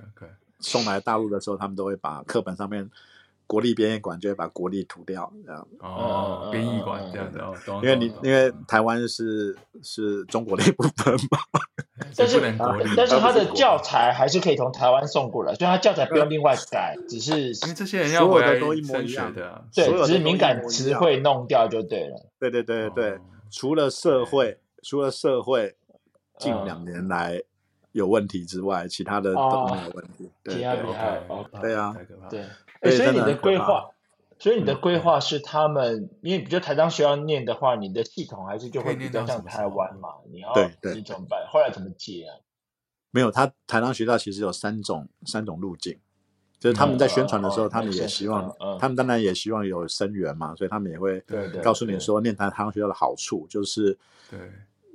送来大陆的时候，他们都会把课本上面。国立编译馆就会把国立涂掉，这样哦，编译馆这样子哦，因为你因为台湾是是中国的一部分嘛，但是但是他的教材还是可以从台湾送过来，所以他教材不用另外改，只是因为这些人要回来都一模一样的，对，只是敏感词汇弄掉就对了。对对对对，除了社会，除了社会近两年来有问题之外，其他的都没有问题。其他厉害，对啊，对。所以你的规划，所以你的规划是他们，因为比如台商学校念的话，你的系统还是就会比较像台湾嘛？你要你怎么办？后来怎么接啊？没有，他台商学校其实有三种三种路径，就是他们在宣传的时候，他们也希望，他们当然也希望有生源嘛，所以他们也会告诉你说，念台台商学校的好处就是，对，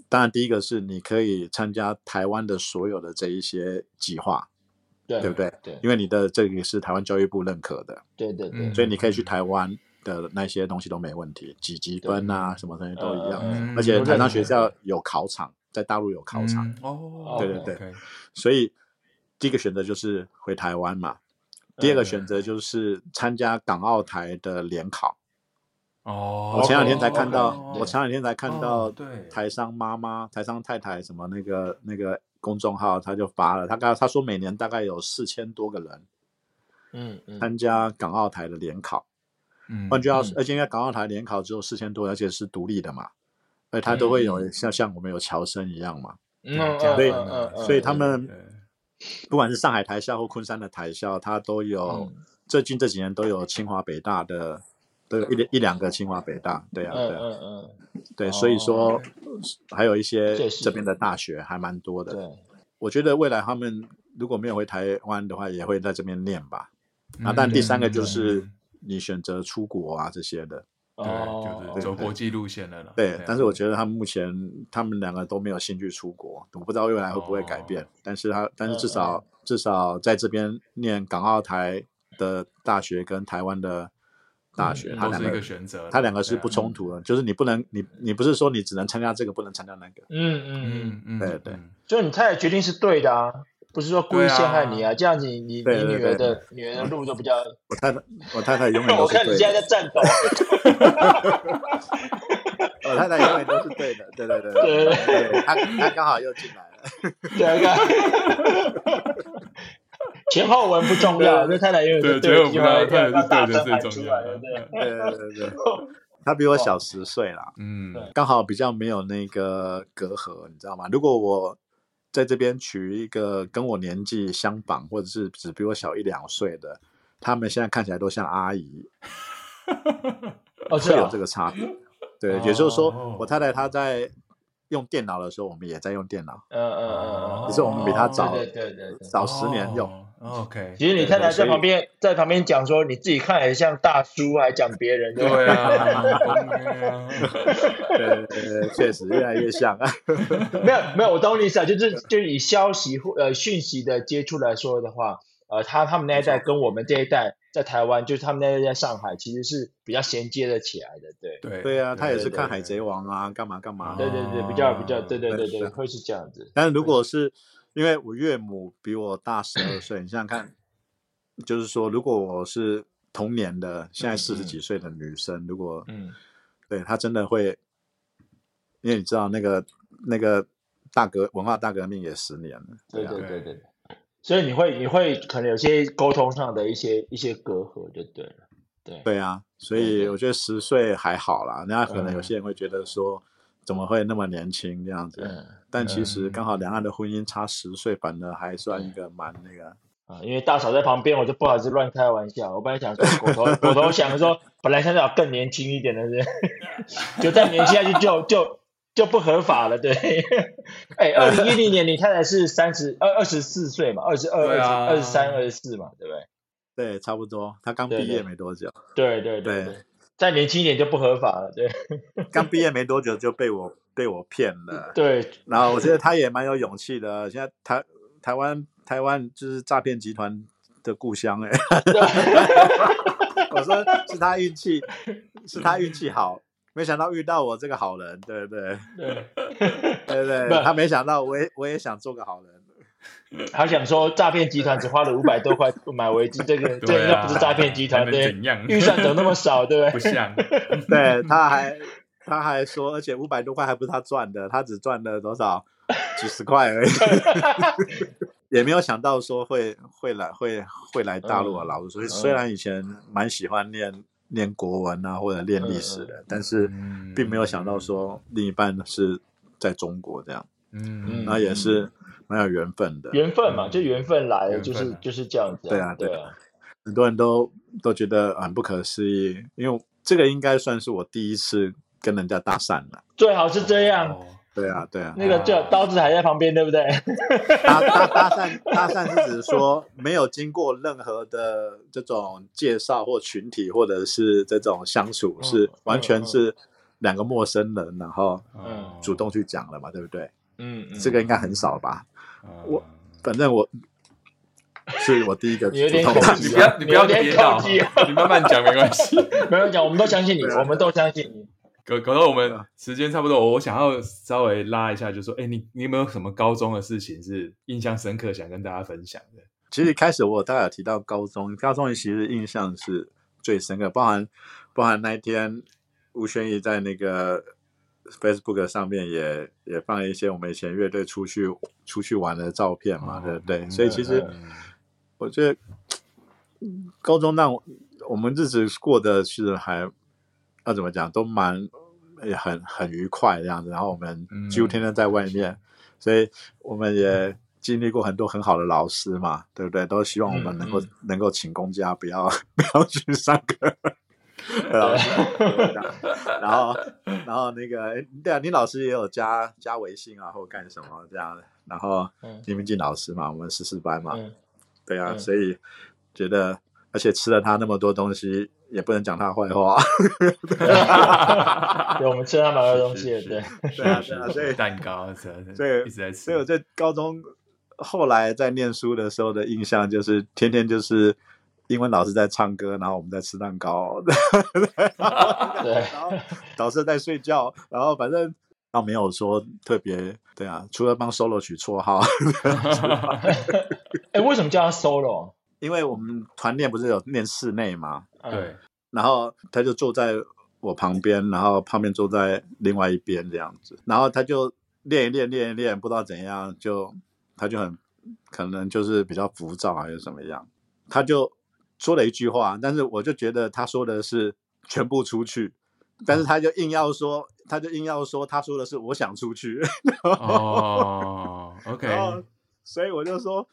当然第一个是你可以参加台湾的所有的这一些计划。对，对不对？对，因为你的这个是台湾教育部认可的，对对对，所以你可以去台湾的那些东西都没问题，几级分啊，什么东西都一样。而且台商学校有考场，在大陆有考场。哦，对对对，所以第一个选择就是回台湾嘛。第二个选择就是参加港澳台的联考。哦，我前两天才看到，我前两天才看到，对。台商妈妈、台商太太什么那个那个。公众号他就发了，他刚他说每年大概有四千多个人，嗯嗯，参加港澳台的联考，嗯，换句话说，而且因为港澳台联考只有四千多，而且是独立的嘛，而他都会有像像我们有侨生一样嘛，嗯，所以所以他们不管是上海台校或昆山的台校，他都有最近这几年都有清华北大的。都有一一两个清华北大，对啊，对啊，嗯嗯，对，所以说还有一些这边的大学还蛮多的。对，我觉得未来他们如果没有回台湾的话，也会在这边念吧。啊，但第三个就是你选择出国啊这些的，对，就是走国际路线的了。对，但是我觉得他们目前他们两个都没有兴趣出国，我不知道未来会不会改变。但是他但是至少至少在这边念港澳台的大学跟台湾的。大学，它两个选择，它两个是不冲突的，就是你不能，你你不是说你只能参加这个，不能参加那个。嗯嗯嗯嗯，对对，就是你太太决定是对的啊，不是说故意陷害你啊，这样子你你你女儿的女儿的路就比较。我太太，我太太永远都 是对的。我看你现在在颤抖。我太太永远都是对的，对对对对对，她她刚好又进来了。对啊。前后文不重要，这太太因为对对对，他对的最重要。对对对对，他比我小十岁啦，嗯，刚好比较没有那个隔阂，你知道吗？如果我在这边娶一个跟我年纪相仿，或者是只比我小一两岁的，他们现在看起来都像阿姨，哦，会有这个差别。对，也就是说，我太太她在。用电脑的时候，我们也在用电脑。嗯嗯嗯，只是我们比他早，对对对，早十年用。OK。其实你太太在旁边，在旁边讲说，你自己看很像大叔，还讲别人。对啊。对对对，确实越来越像啊。没有没有，我懂你意思啊，就是就是以消息或呃讯息的接触来说的话，呃，他他们那一代跟我们这一代。在台湾，就是他们那一代在上海，其实是比较衔接的起来的，对对对啊，他也是看《海贼王》啊，干嘛干嘛，对对对，比较比较，对对对对，会是这样子。但是如果是因为我岳母比我大十二岁，你想想看，就是说，如果我是同年的，现在四十几岁的女生，如果嗯，对她真的会，因为你知道那个那个大革文化大革命也十年了，对对对对。所以你会你会可能有些沟通上的一些一些隔阂就对了，对。对啊，所以我觉得十岁还好啦，人家可能有些人会觉得说怎么会那么年轻这样子，嗯、但其实刚好两岸的婚姻差十岁，反而还算一个蛮那个啊，因为大嫂在旁边，我就不好意思乱开玩笑，我本来想说果头果头想说本来想找更年轻一点的人，就再年轻下去就就。就不合法了，对。哎，二零一零年你太太是三十二二十四岁嘛，二十二、二十二十三、二十四嘛，对不对？对，差不多。她刚毕业没多久。对对对对。再年轻一点就不合法了，对。刚毕业没多久就被我被我骗了。对。然后我觉得他也蛮有勇气的。现在台台湾台湾就是诈骗集团的故乡哎。我说是他运气，是他运气好，没想到遇到我这个好人，对不对？对对对，他没想到我也我也想做个好人。他想说诈骗集团只花了五百多块买围巾，这个 这应该不是诈骗集团对？预算怎么那么少，对不对？不像，对，他还他还说，而且五百多块还不是他赚的，他只赚了多少几十块而已，也没有想到说会会来会会来大陆啊，老师。所以虽然以前蛮喜欢念念国文啊或者念历史的，但是并没有想到说另一半是在中国这样，嗯，那也是。蛮有缘分的，缘分嘛，就缘分来了，就是就是这样子。对啊，对啊，很多人都都觉得很不可思议，因为这个应该算是我第一次跟人家搭讪了。最好是这样。对啊，对啊。那个就刀子还在旁边，对不对？搭搭搭讪，搭讪是指说没有经过任何的这种介绍或群体，或者是这种相处，是完全是两个陌生人，然后主动去讲了嘛，对不对？嗯，这个应该很少吧。我反正我是我第一个，你有点你不要你不要憋到，你慢慢讲没关系，没有讲，我们都相信你，我们都相信你。搞搞到我们时间差不多，我想要稍微拉一下，就说，哎，你你有没有什么高中的事情是印象深刻，想跟大家分享的？其实开始我大概有提到高中，高中其实印象是最深刻，包含包含那一天吴宣仪在那个。Facebook 上面也也放一些我们以前乐队出去出去玩的照片嘛，对不对？所以其实我觉得高中那我们日子过得是还要怎么讲，都蛮也很很愉快这样子。然后我们几乎天天在外面，所以我们也经历过很多很好的老师嘛，对不对？都希望我们能够能够请公假，不要 不要去上课。然后，然后，然后那个，对啊，你老师也有加加微信啊，或干什么这样的。然后，林明进老师嘛，我们十四班嘛，对啊，所以觉得，而且吃了他那么多东西，也不能讲他坏话。对，我们吃了他蛮多东西，对，对啊，对啊，所以蛋糕，所以一直在吃。所以我在高中后来在念书的时候的印象，就是天天就是。英文老师在唱歌，然后我们在吃蛋糕，对，然后导师在睡觉，然后反正倒没有说特别，对啊，除了帮 solo 取绰号。哎，为什么叫他 solo？因为我们团练不是有练室内嘛，对，然后他就坐在我旁边，然后旁边坐在另外一边这样子，然后他就练一练，练一练，不知道怎样，就他就很可能就是比较浮躁还是怎么样，他就。说了一句话，但是我就觉得他说的是全部出去，但是他就硬要说，他就硬要说，他说的是我想出去。哦，OK，所以我就说，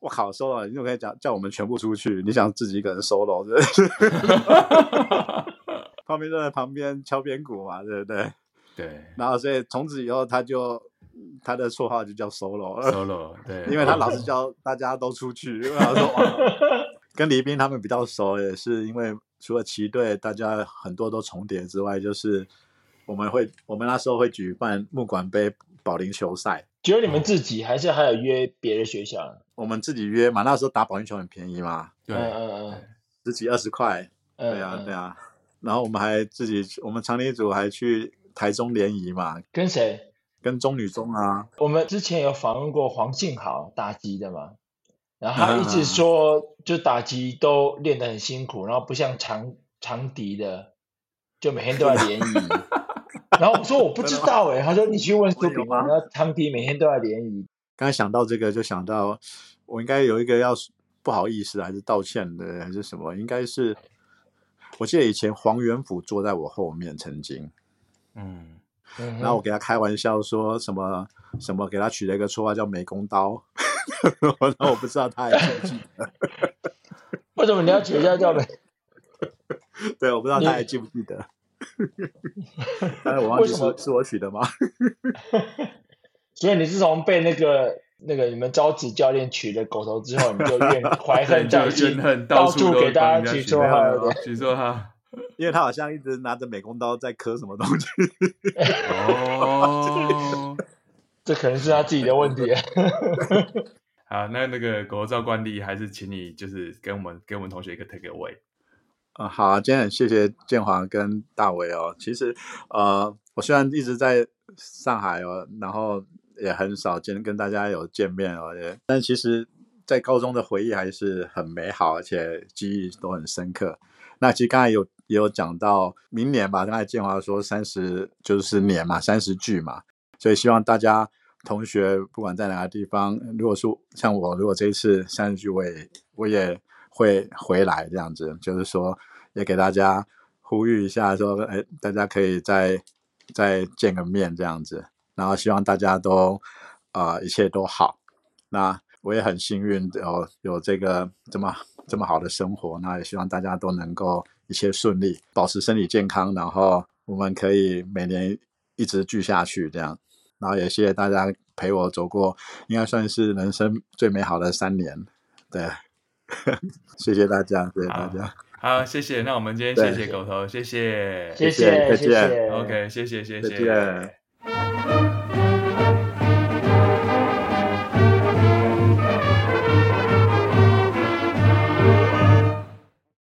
我靠，solo，你怎么可以讲叫我们全部出去？你想自己一个人 solo？旁边就在旁边敲边鼓嘛，对不对？对。然后所以从此以后，他就他的绰号就叫 solo，solo，对，因为他老是 叫大家都出去，因为他说。跟黎斌他们比较熟，也是因为除了旗队大家很多都重叠之外，就是我们会我们那时候会举办木管杯保龄球赛。只有你们自己，还是还有约别的学校？我们自己约嘛，那时候打保龄球很便宜嘛，对，嗯嗯嗯，十几二十块，对啊对啊。然后我们还自己，我们长笛组还去台中联谊嘛。跟谁？跟中女中啊。我们之前有访问过黄信豪打击的嘛。然后他一直说，就打击都练得很辛苦，然后不像长长笛的，就每天都要联 谊。然后我说我不知道哎，他说你去问苏炳，然后长笛每天都要联谊。刚才想到这个，就想到我应该有一个要不好意思还是道歉的，还是什么？应该是我记得以前黄元甫坐在我后面，曾经，嗯，然后我给他开玩笑说什么什么，给他取了一个绰号叫美工刀。我我不知道他还记不记得？为什么你要取一下叫美？对，我不知道他还记不记得。但是我忘记是是我取的吗？所以你自从被那个那个你们招子教练取了狗头之后，你就怨怀恨在心，到处给大家取绰号，取绰号。因为他好像一直拿着美工刀在刻什么东西。哦。这可能是他自己的问题。好，那那个国照惯例，还是请你就是给我们给我们同学一个 take away。啊、呃，好啊，今天很谢谢建华跟大伟哦。其实，呃，我虽然一直在上海哦，然后也很少见跟大家有见面哦，也，但其实，在高中的回忆还是很美好，而且记忆都很深刻。那其实刚才有也有讲到明年吧，刚才建华说三十就是年嘛，三十聚嘛，所以希望大家同学不管在哪个地方，如果说像我，如果这一次三十聚，我也我也会回来这样子，就是说也给大家呼吁一下说，说哎，大家可以再再见个面这样子，然后希望大家都啊、一切都好。那我也很幸运有有这个这么。这么好的生活，那也希望大家都能够一切顺利，保持身体健康，然后我们可以每年一直聚下去，这样。然后也谢谢大家陪我走过，应该算是人生最美好的三年。对，谢谢大家，谢谢大家。好，好，谢谢。那我们今天谢谢狗头，谢谢，谢谢，谢谢。OK，谢谢，谢谢。再见。